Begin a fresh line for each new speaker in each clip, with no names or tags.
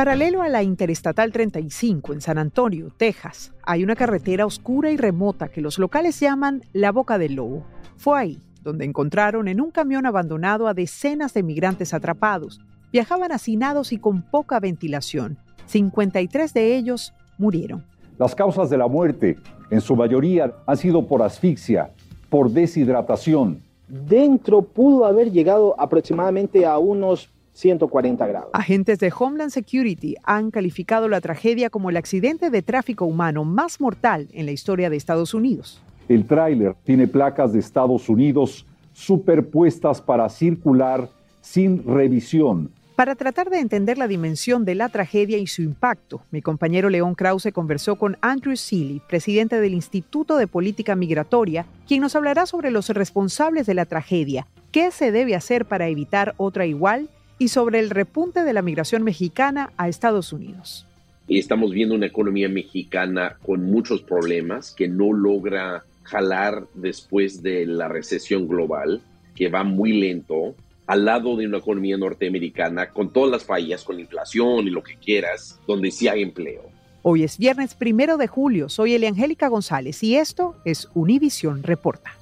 Paralelo a la Interestatal 35 en San Antonio, Texas, hay una carretera oscura y remota que los locales llaman la Boca del Lobo. Fue ahí donde encontraron en un camión abandonado a decenas de migrantes atrapados. Viajaban hacinados y con poca ventilación. 53 de ellos murieron.
Las causas de la muerte, en su mayoría, han sido por asfixia, por deshidratación.
Dentro pudo haber llegado aproximadamente a unos 140 grados.
Agentes de Homeland Security han calificado la tragedia como el accidente de tráfico humano más mortal en la historia de Estados Unidos.
El tráiler tiene placas de Estados Unidos superpuestas para circular sin revisión.
Para tratar de entender la dimensión de la tragedia y su impacto, mi compañero León Krause conversó con Andrew Seeley, presidente del Instituto de Política Migratoria, quien nos hablará sobre los responsables de la tragedia, qué se debe hacer para evitar otra igual y sobre el repunte de la migración mexicana a Estados Unidos.
Y estamos viendo una economía mexicana con muchos problemas que no logra jalar después de la recesión global, que va muy lento, al lado de una economía norteamericana con todas las fallas, con inflación y lo que quieras, donde sí hay empleo.
Hoy es viernes primero de julio. Soy Eliangélica González y esto es Univisión Reporta.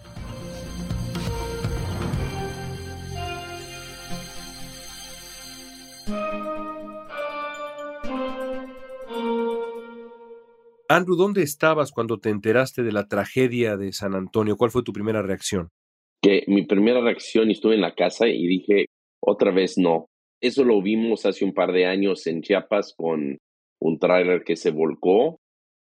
Andrew, ¿dónde estabas cuando te enteraste de la tragedia de San Antonio? ¿Cuál fue tu primera reacción?
Que mi primera reacción, estuve en la casa y dije, otra vez no. Eso lo vimos hace un par de años en Chiapas con un tráiler que se volcó.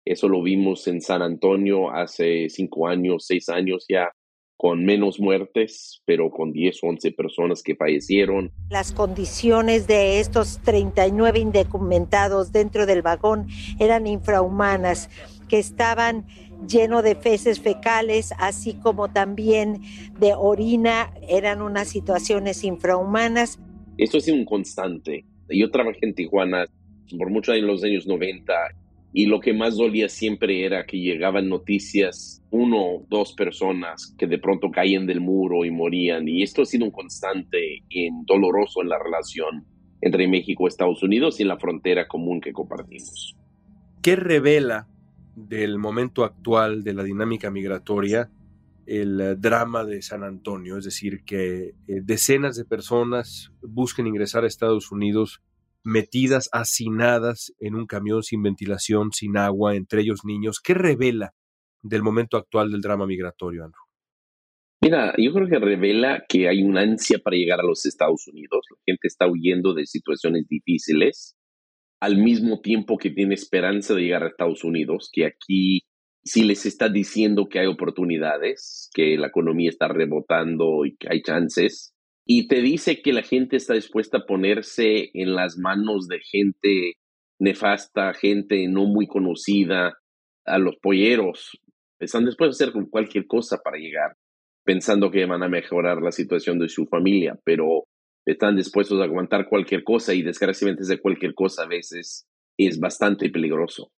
Eso lo vimos en San Antonio hace cinco años, seis años ya con menos muertes, pero con 10 o 11 personas que fallecieron.
Las condiciones de estos 39 indocumentados dentro del vagón eran infrahumanas, que estaban llenos de feces fecales, así como también de orina, eran unas situaciones infrahumanas.
Esto ha sido un constante. Yo trabajé en Tijuana por muchos años, los años 90, y lo que más dolía siempre era que llegaban noticias, uno o dos personas que de pronto caían del muro y morían. Y esto ha sido un constante y doloroso en la relación entre México y Estados Unidos y en la frontera común que compartimos.
¿Qué revela del momento actual de la dinámica migratoria el eh, drama de San Antonio? Es decir, que eh, decenas de personas busquen ingresar a Estados Unidos metidas, hacinadas en un camión sin ventilación, sin agua, entre ellos niños. ¿Qué revela del momento actual del drama migratorio, Andrew?
Mira, yo creo que revela que hay una ansia para llegar a los Estados Unidos. La gente está huyendo de situaciones difíciles, al mismo tiempo que tiene esperanza de llegar a Estados Unidos, que aquí sí les está diciendo que hay oportunidades, que la economía está rebotando y que hay chances, y te dice que la gente está dispuesta a ponerse en las manos de gente nefasta, gente no muy conocida, a los polleros. Están dispuestos a hacer cualquier cosa para llegar, pensando que van a mejorar la situación de su familia, pero están dispuestos a aguantar cualquier cosa y desgraciadamente ese cualquier cosa a veces es bastante peligroso.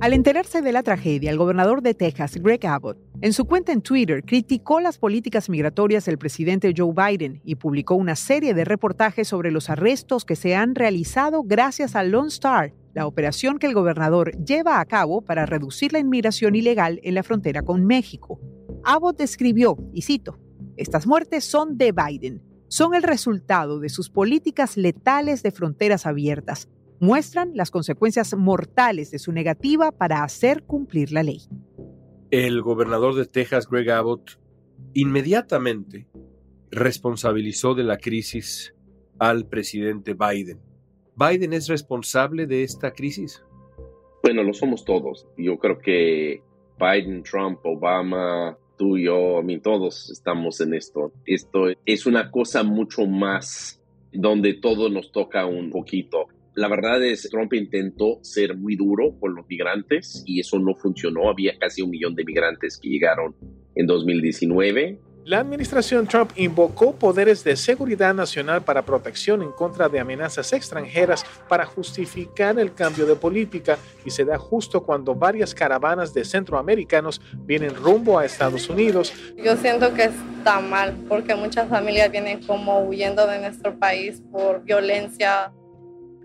Al enterarse de la tragedia, el gobernador de Texas, Greg Abbott, en su cuenta en Twitter criticó las políticas migratorias del presidente Joe Biden y publicó una serie de reportajes sobre los arrestos que se han realizado gracias a Lone Star, la operación que el gobernador lleva a cabo para reducir la inmigración ilegal en la frontera con México. Abbott describió, y cito, estas muertes son de Biden, son el resultado de sus políticas letales de fronteras abiertas, muestran las consecuencias mortales de su negativa para hacer cumplir la ley.
El gobernador de Texas, Greg Abbott, inmediatamente responsabilizó de la crisis al presidente Biden. ¿Biden es responsable de esta crisis?
Bueno, lo somos todos. Yo creo que Biden, Trump, Obama, tú, yo, a mí, todos estamos en esto. Esto es una cosa mucho más donde todo nos toca un poquito La verdad es Trump intentó ser muy duro con los migrantes y eso no funcionó. Había casi un millón de migrantes que llegaron en 2019
la administración Trump invocó poderes de seguridad nacional para protección en contra de amenazas extranjeras para justificar el cambio de política y se da justo cuando varias caravanas de centroamericanos vienen rumbo a Estados Unidos.
Yo siento que está mal porque muchas familias vienen como huyendo de nuestro país por violencia.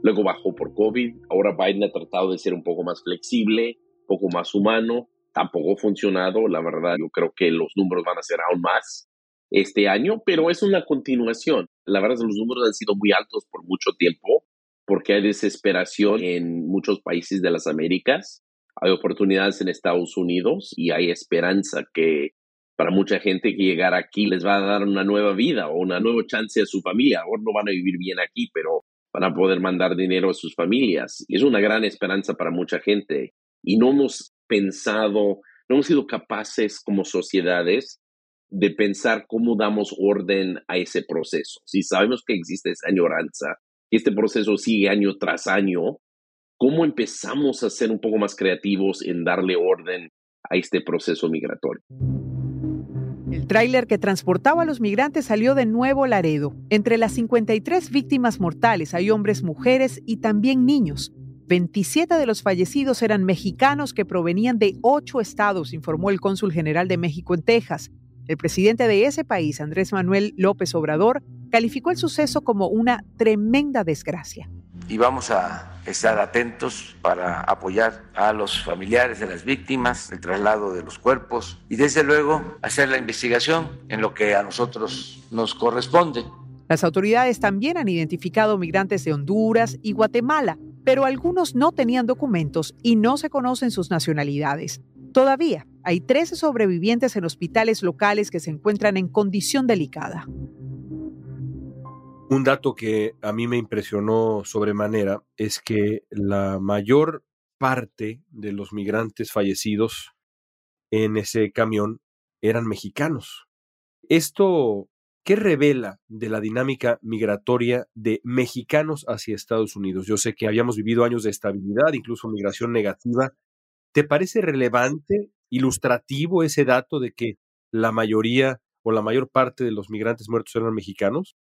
Luego bajó por COVID, ahora Biden ha tratado de ser un poco más flexible, un poco más humano tampoco ha funcionado. La verdad, yo creo que los números van a ser aún más este año, pero es una continuación. La verdad, los números han sido muy altos por mucho tiempo porque hay desesperación en muchos países de las Américas. Hay oportunidades en Estados Unidos y hay esperanza que para mucha gente que llegar aquí les va a dar una nueva vida o una nueva chance a su familia. Ahora no van a vivir bien aquí, pero van a poder mandar dinero a sus familias. Y es una gran esperanza para mucha gente. Y no hemos pensado, no hemos sido capaces como sociedades de pensar cómo damos orden a ese proceso. Si sabemos que existe esa añoranza, que este proceso sigue año tras año, ¿cómo empezamos a ser un poco más creativos en darle orden a este proceso migratorio?
El tráiler que transportaba a los migrantes salió de nuevo Laredo. Entre las 53 víctimas mortales hay hombres, mujeres y también niños. 27 de los fallecidos eran mexicanos que provenían de ocho estados, informó el cónsul general de México en Texas. El presidente de ese país, Andrés Manuel López Obrador, calificó el suceso como una tremenda desgracia.
Y vamos a estar atentos para apoyar a los familiares de las víctimas, el traslado de los cuerpos y desde luego hacer la investigación en lo que a nosotros nos corresponde.
Las autoridades también han identificado migrantes de Honduras y Guatemala pero algunos no tenían documentos y no se conocen sus nacionalidades. Todavía hay 13 sobrevivientes en hospitales locales que se encuentran en condición delicada.
Un dato que a mí me impresionó sobremanera es que la mayor parte de los migrantes fallecidos en ese camión eran mexicanos. Esto ¿Qué revela de la dinámica migratoria de mexicanos hacia Estados Unidos? Yo sé que habíamos vivido años de estabilidad, incluso migración negativa. ¿Te parece relevante, ilustrativo ese dato de que la mayoría o la mayor parte de los migrantes muertos eran mexicanos?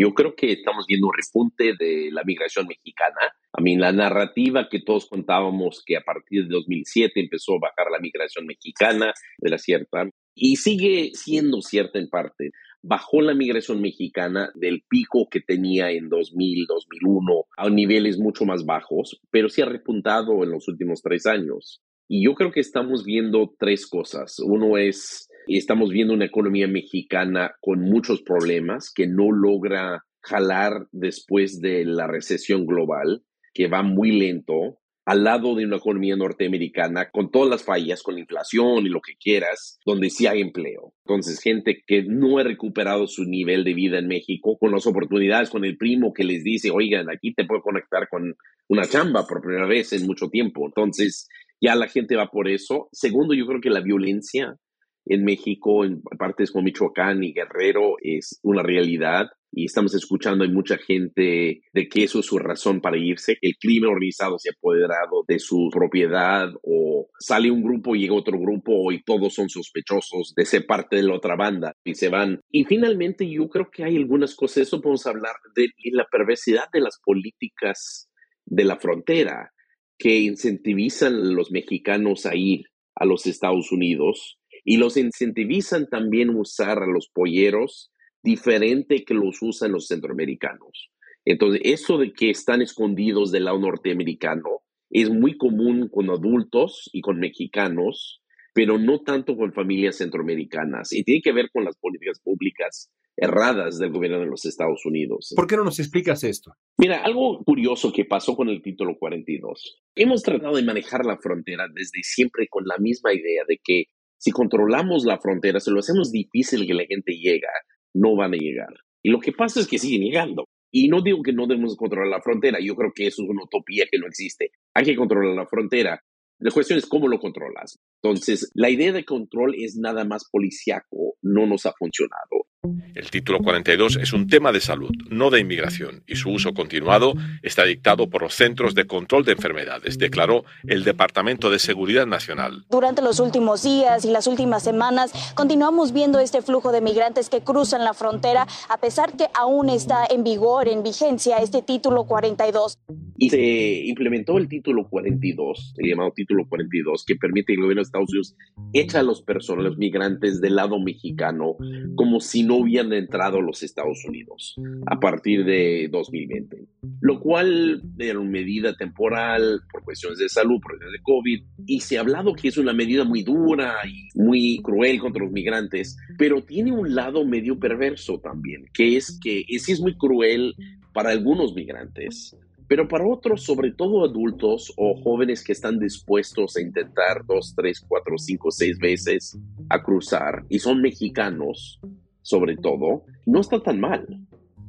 Yo creo que estamos viendo un repunte de la migración mexicana. A mí, la narrativa que todos contábamos que a partir de 2007 empezó a bajar la migración mexicana era cierta y sigue siendo cierta en parte bajó la migración mexicana del pico que tenía en 2000, 2001 a niveles mucho más bajos, pero sí ha repuntado en los últimos tres años. Y yo creo que estamos viendo tres cosas. Uno es, estamos viendo una economía mexicana con muchos problemas que no logra jalar después de la recesión global, que va muy lento al lado de una economía norteamericana con todas las fallas, con inflación y lo que quieras, donde sí hay empleo. Entonces, gente que no ha recuperado su nivel de vida en México, con las oportunidades, con el primo que les dice, oigan, aquí te puedo conectar con una chamba por primera vez en mucho tiempo. Entonces, ya la gente va por eso. Segundo, yo creo que la violencia en México, en partes como Michoacán y Guerrero, es una realidad y estamos escuchando hay mucha gente de que eso es su razón para irse, el crimen organizado se ha apoderado de su propiedad o sale un grupo y llega otro grupo y todos son sospechosos de ser parte de la otra banda y se van. Y finalmente yo creo que hay algunas cosas, eso podemos hablar de la perversidad de las políticas de la frontera que incentivizan a los mexicanos a ir a los Estados Unidos y los incentivizan también a usar a los polleros diferente que los usan los centroamericanos. Entonces, eso de que están escondidos del lado norteamericano es muy común con adultos y con mexicanos, pero no tanto con familias centroamericanas. Y tiene que ver con las políticas públicas erradas del gobierno de los Estados Unidos.
¿Por qué no nos explicas esto?
Mira, algo curioso que pasó con el título 42. Hemos tratado de manejar la frontera desde siempre con la misma idea de que si controlamos la frontera, se lo hacemos difícil que la gente llegue, no van a llegar. Y lo que pasa es que siguen llegando. Y no digo que no debemos controlar la frontera, yo creo que eso es una utopía que no existe. Hay que controlar la frontera. La cuestión es cómo lo controlas. Entonces, la idea de control es nada más policiaco, no nos ha funcionado.
El título 42 es un tema de salud, no de inmigración, y su uso continuado está dictado por los Centros de Control de Enfermedades, declaró el Departamento de Seguridad Nacional.
Durante los últimos días y las últimas semanas continuamos viendo este flujo de migrantes que cruzan la frontera, a pesar que aún está en vigor, en vigencia, este título 42.
Y se implementó el título 42, el llamado título 42, que permite gobierno de Estados Unidos echa a los personas, migrantes del lado mexicano, como si no hubieran entrado a los Estados Unidos a partir de 2020, lo cual era una medida temporal por cuestiones de salud, por cuestiones de COVID, y se ha hablado que es una medida muy dura y muy cruel contra los migrantes, pero tiene un lado medio perverso también, que es que sí es muy cruel para algunos migrantes, pero para otros, sobre todo adultos o jóvenes que están dispuestos a intentar dos, tres, cuatro, cinco, seis veces a cruzar y son mexicanos, sobre todo, no está tan mal,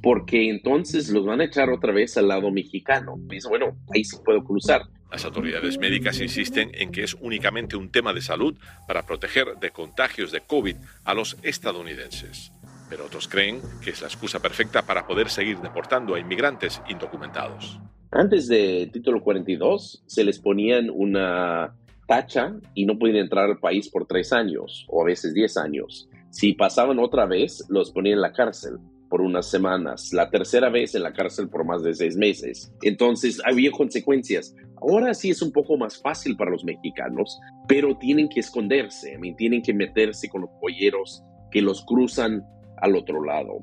porque entonces los van a echar otra vez al lado mexicano. Dice, bueno, ahí sí puedo cruzar.
Las autoridades médicas insisten en que es únicamente un tema de salud para proteger de contagios de COVID a los estadounidenses. Pero otros creen que es la excusa perfecta para poder seguir deportando a inmigrantes indocumentados.
Antes del título 42 se les ponían una tacha y no podían entrar al país por tres años o a veces diez años. Si pasaban otra vez, los ponían en la cárcel por unas semanas, la tercera vez en la cárcel por más de seis meses. Entonces había consecuencias. Ahora sí es un poco más fácil para los mexicanos, pero tienen que esconderse, tienen que meterse con los polleros que los cruzan al otro lado.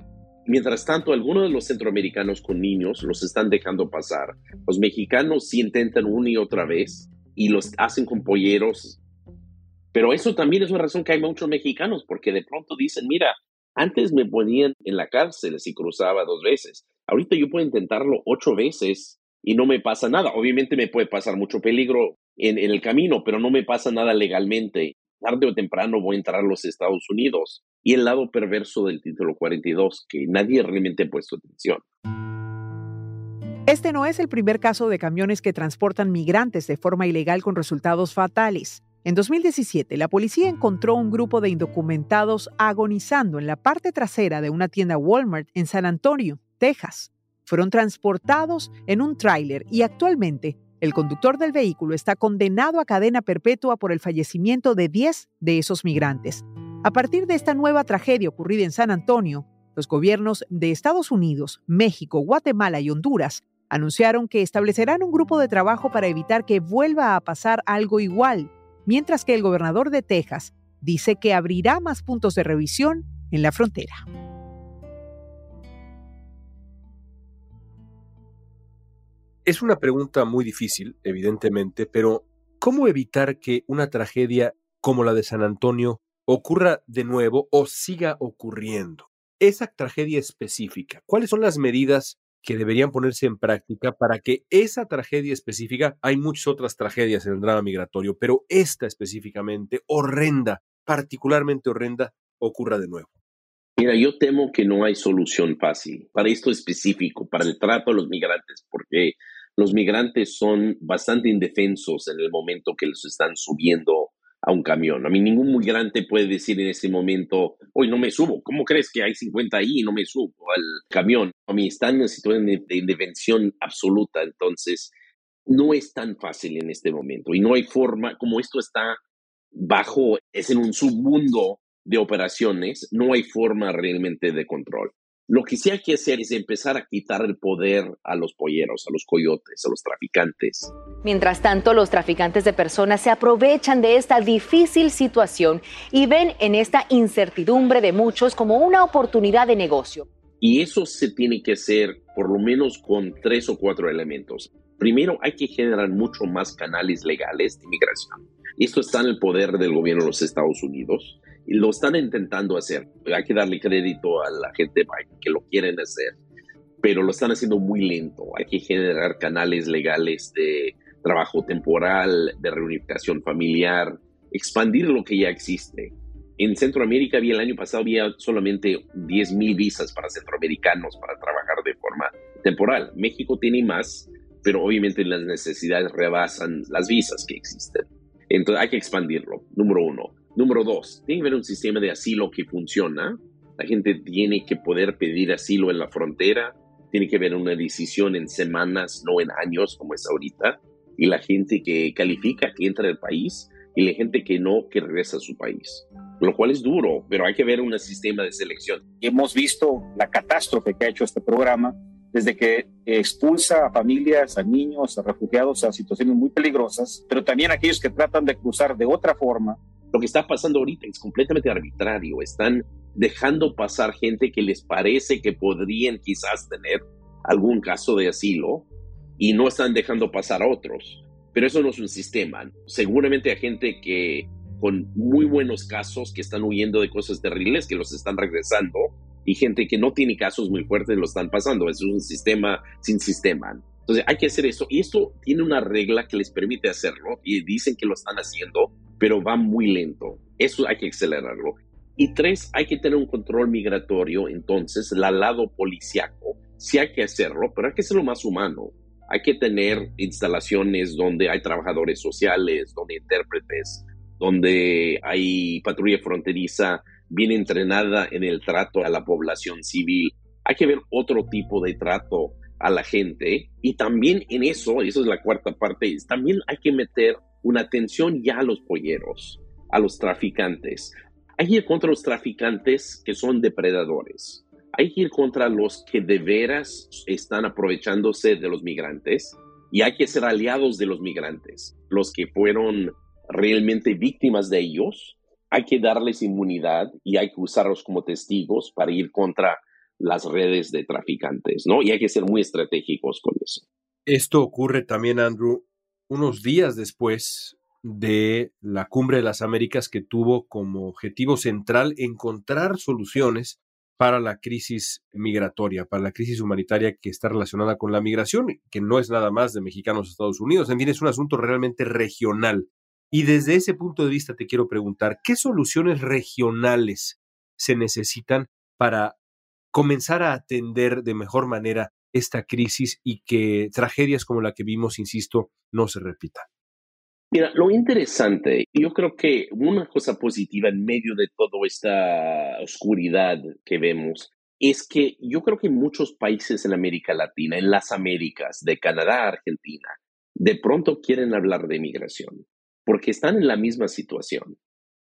Mientras tanto, algunos de los centroamericanos con niños los están dejando pasar. Los mexicanos sí intentan una y otra vez y los hacen con polleros pero eso también es una razón que hay muchos mexicanos, porque de pronto dicen, mira, antes me ponían en la cárcel si cruzaba dos veces. Ahorita yo puedo intentarlo ocho veces y no me pasa nada. Obviamente me puede pasar mucho peligro en, el camino, pero no me pasa nada legalmente. Tarde o temprano voy a entrar a los Estados Unidos. Y el lado perverso del título 42, que nadie realmente ha puesto atención.
Este no es el primer caso de camiones que transportan migrantes de forma ilegal con resultados fatales. En 2017, la policía encontró un grupo de indocumentados agonizando en la parte trasera de una tienda Walmart en San Antonio, Texas. Fueron transportados en un tráiler y actualmente el conductor del vehículo está condenado a cadena perpetua por el fallecimiento de 10 de esos migrantes. A partir de esta nueva tragedia ocurrida en San Antonio, los gobiernos de Estados Unidos, México, Guatemala y Honduras anunciaron que establecerán un grupo de trabajo para evitar que vuelva a pasar algo igual mientras que el gobernador de Texas dice que abrirá más puntos de revisión en la frontera.
Es una pregunta muy difícil, evidentemente, pero ¿cómo evitar que una tragedia como la de San Antonio ocurra de nuevo o siga ocurriendo? Esa tragedia específica, ¿cuáles son las medidas que deberían ponerse en práctica para que esa tragedia específica, hay muchas otras tragedias en el drama migratorio, pero esta específicamente, horrenda, particularmente horrenda, ocurra de nuevo.
Mira, yo temo que no hay solución fácil para esto específico, para el trato a los migrantes, porque los migrantes son bastante indefensos en el momento que los están subiendo a un camión. A mí ningún migrante puede decir en ese momento, hoy no me subo, ¿cómo crees que hay 50 ahí y no me subo al camión? A mí están en situación de, de absoluta, entonces no es tan fácil en este momento y no hay forma, como esto está bajo, es en un submundo de operaciones, no hay forma realmente de control. Lo que sí hay que hacer es empezar a quitar el poder a los polleros, a los coyotes, a los traficantes.
Mientras tanto, los traficantes de personas se aprovechan de esta difícil situación y ven en esta incertidumbre de muchos como una oportunidad de negocio.
Y eso se tiene que hacer por lo menos con tres o cuatro elementos. Primero, hay que generar mucho más canales legales de inmigración. Esto está en el poder del gobierno de los Estados Unidos y lo están intentando hacer. Hay que darle crédito a la gente que lo quieren hacer, pero lo están haciendo muy lento. Hay que generar canales legales de trabajo temporal, de reunificación familiar, expandir lo que ya existe. En Centroamérica el año pasado había solamente 10 mil visas para centroamericanos para trabajar de forma temporal. México tiene más, pero obviamente las necesidades rebasan las visas que existen. Entonces hay que expandirlo, número uno. Número dos, tiene que haber un sistema de asilo que funciona. La gente tiene que poder pedir asilo en la frontera, tiene que haber una decisión en semanas, no en años como es ahorita. Y la gente que califica, que entra al país, y la gente que no, que regresa a su país. Lo cual es duro, pero hay que ver un sistema de selección.
Hemos visto la catástrofe que ha hecho este programa desde que expulsa a familias, a niños, a refugiados a situaciones muy peligrosas, pero también aquellos que tratan de cruzar de otra forma.
Lo que está pasando ahorita es completamente arbitrario. Están dejando pasar gente que les parece que podrían quizás tener algún caso de asilo y no están dejando pasar a otros. Pero eso no es un sistema. Seguramente hay gente que con muy buenos casos que están huyendo de cosas terribles, que los están regresando, y gente que no tiene casos muy fuertes lo están pasando. Es un sistema sin sistema. Entonces hay que hacer eso. Y esto tiene una regla que les permite hacerlo, y dicen que lo están haciendo, pero va muy lento. Eso hay que acelerarlo. Y tres, hay que tener un control migratorio, entonces, al lado policiaco. Sí hay que hacerlo, pero hay que hacerlo más humano hay que tener instalaciones donde hay trabajadores sociales, donde intérpretes, donde hay patrulla fronteriza bien entrenada en el trato a la población civil. Hay que ver otro tipo de trato a la gente y también en eso, y eso es la cuarta parte, también hay que meter una atención ya a los polleros, a los traficantes. Hay que ir contra los traficantes que son depredadores hay que ir contra los que de veras están aprovechándose de los migrantes y hay que ser aliados de los migrantes, los que fueron realmente víctimas de ellos. Hay que darles inmunidad y hay que usarlos como testigos para ir contra las redes de traficantes, ¿no? Y hay que ser muy estratégicos con eso.
Esto ocurre también, Andrew, unos días después de la Cumbre de las Américas que tuvo como objetivo central encontrar soluciones para la crisis migratoria, para la crisis humanitaria que está relacionada con la migración, que no es nada más de mexicanos a Estados Unidos, en fin, es un asunto realmente regional. Y desde ese punto de vista te quiero preguntar, ¿qué soluciones regionales se necesitan para comenzar a atender de mejor manera esta crisis y que tragedias como la que vimos, insisto, no se repitan?
Mira, lo interesante, yo creo que una cosa positiva en medio de toda esta oscuridad que vemos es que yo creo que muchos países en América Latina, en las Américas, de Canadá Argentina, de pronto quieren hablar de migración, porque están en la misma situación.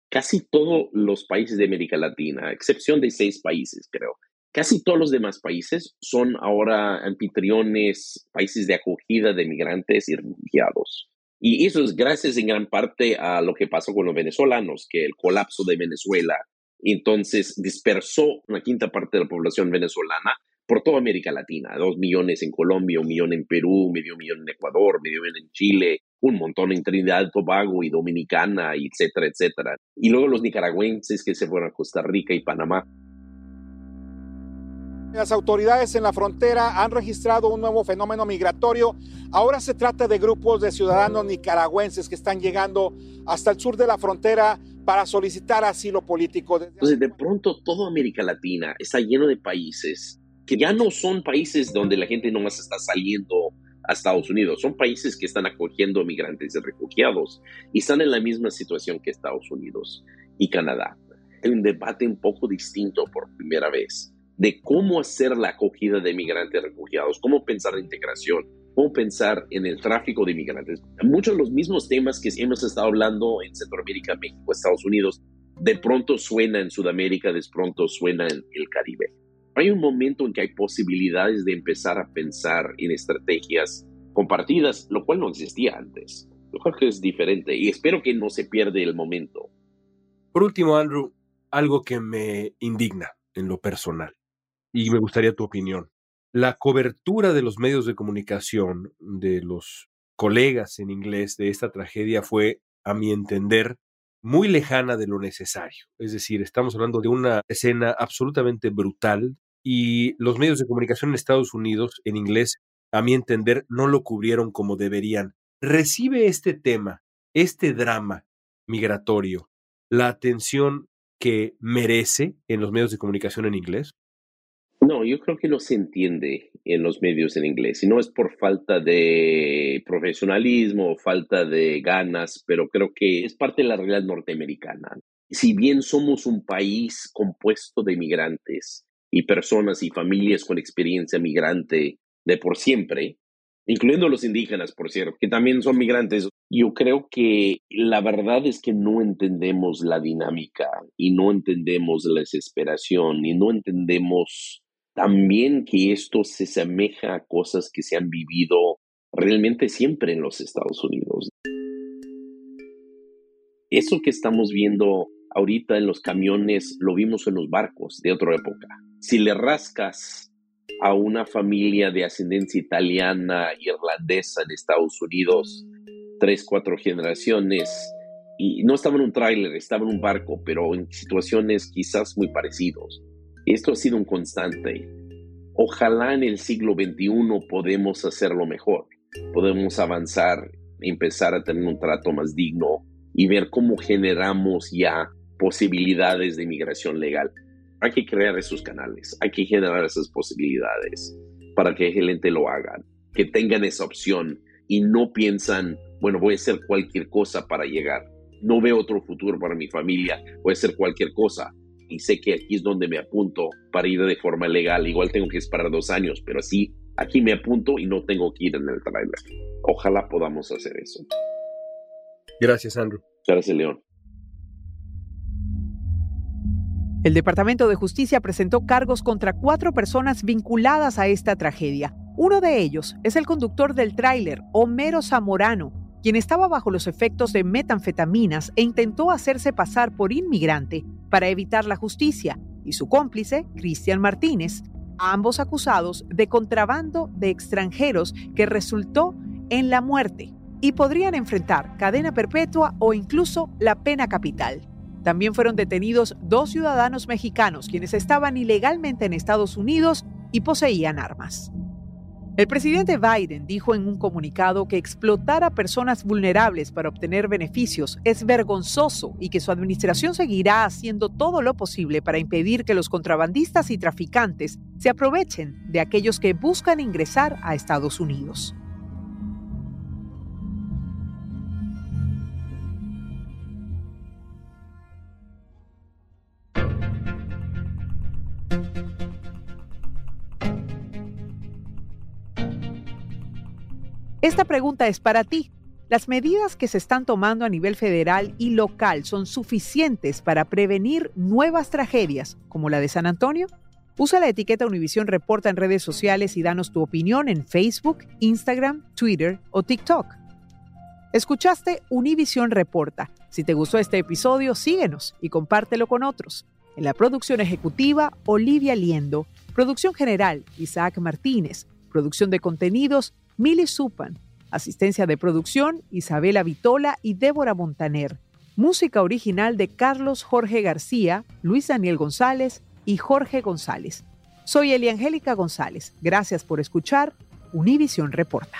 Casi todos los países de América Latina, excepción de seis países, creo, casi todos los demás países son ahora anfitriones, países de acogida de migrantes y refugiados. Y eso es gracias en gran parte a lo que pasó con los venezolanos, que el colapso de Venezuela entonces dispersó una quinta parte de la población venezolana por toda América Latina, dos millones en Colombia, un millón en Perú, medio millón en Ecuador, medio millón en Chile, un montón en Trinidad, Tobago y Dominicana, etcétera, etcétera. Y luego los nicaragüenses que se fueron a Costa Rica y Panamá.
Las autoridades en la frontera han registrado un nuevo fenómeno migratorio. Ahora se trata de grupos de ciudadanos nicaragüenses que están llegando hasta el sur de la frontera para solicitar asilo político.
Entonces, de pronto, toda América Latina está lleno de países que ya no son países donde la gente nomás está saliendo a Estados Unidos, son países que están acogiendo migrantes y refugiados y están en la misma situación que Estados Unidos y Canadá. Hay un debate un poco distinto por primera vez de cómo hacer la acogida de migrantes refugiados, cómo pensar la integración, cómo pensar en el tráfico de migrantes. Muchos de los mismos temas que hemos estado hablando en Centroamérica, México, Estados Unidos, de pronto suena en Sudamérica, de pronto suena en el Caribe. Hay un momento en que hay posibilidades de empezar a pensar en estrategias compartidas, lo cual no existía antes. Creo que es diferente y espero que no se pierda el momento.
Por último, Andrew, algo que me indigna en lo personal y me gustaría tu opinión. La cobertura de los medios de comunicación, de los colegas en inglés de esta tragedia fue, a mi entender, muy lejana de lo necesario. Es decir, estamos hablando de una escena absolutamente brutal y los medios de comunicación en Estados Unidos en inglés, a mi entender, no lo cubrieron como deberían. ¿Recibe este tema, este drama migratorio, la atención que merece en los medios de comunicación en inglés?
No, yo creo que no se entiende en los medios en inglés. Y no es por falta de profesionalismo o falta de ganas, pero creo que es parte de la realidad norteamericana. Si bien somos un país compuesto de migrantes y personas y familias con experiencia migrante de por siempre, incluyendo los indígenas, por cierto, que también son migrantes. Yo creo que la verdad es que no entendemos la dinámica y no entendemos la desesperación y no entendemos también que esto se asemeja a cosas que se han vivido realmente siempre en los Estados Unidos. Eso que estamos viendo ahorita en los camiones lo vimos en los barcos de otra época. Si le rascas a una familia de ascendencia italiana, irlandesa en Estados Unidos, tres, cuatro generaciones, y no estaba en un tráiler, estaba en un barco, pero en situaciones quizás muy parecidos. Esto ha sido un constante. Ojalá en el siglo XXI podemos hacerlo mejor, podemos avanzar, empezar a tener un trato más digno y ver cómo generamos ya posibilidades de inmigración legal hay que crear esos canales, hay que generar esas posibilidades para que el gente lo haga, que tengan esa opción y no piensan, bueno, voy a hacer cualquier cosa para llegar. No veo otro futuro para mi familia, voy a hacer cualquier cosa. Y sé que aquí es donde me apunto para ir de forma legal. Igual tengo que esperar dos años, pero así aquí me apunto y no tengo que ir en el trailer. Ojalá podamos hacer eso.
Gracias, Andrew.
Gracias, León.
El Departamento de Justicia presentó cargos contra cuatro personas vinculadas a esta tragedia. Uno de ellos es el conductor del tráiler, Homero Zamorano, quien estaba bajo los efectos de metanfetaminas e intentó hacerse pasar por inmigrante para evitar la justicia, y su cómplice, Cristian Martínez, ambos acusados de contrabando de extranjeros que resultó en la muerte y podrían enfrentar cadena perpetua o incluso la pena capital. También fueron detenidos dos ciudadanos mexicanos quienes estaban ilegalmente en Estados Unidos y poseían armas. El presidente Biden dijo en un comunicado que explotar a personas vulnerables para obtener beneficios es vergonzoso y que su administración seguirá haciendo todo lo posible para impedir que los contrabandistas y traficantes se aprovechen de aquellos que buscan ingresar a Estados Unidos. Esta pregunta es para ti. ¿Las medidas que se están tomando a nivel federal y local son suficientes para prevenir nuevas tragedias como la de San Antonio? Usa la etiqueta Univisión Reporta en redes sociales y danos tu opinión en Facebook, Instagram, Twitter o TikTok. Escuchaste Univisión Reporta. Si te gustó este episodio, síguenos y compártelo con otros. En la producción ejecutiva, Olivia Liendo. Producción general, Isaac Martínez. Producción de contenidos, Mili Supan. Asistencia de producción, Isabela Vitola y Débora Montaner. Música original de Carlos Jorge García, Luis Daniel González y Jorge González. Soy Eliangélica González. Gracias por escuchar Univisión Reporta.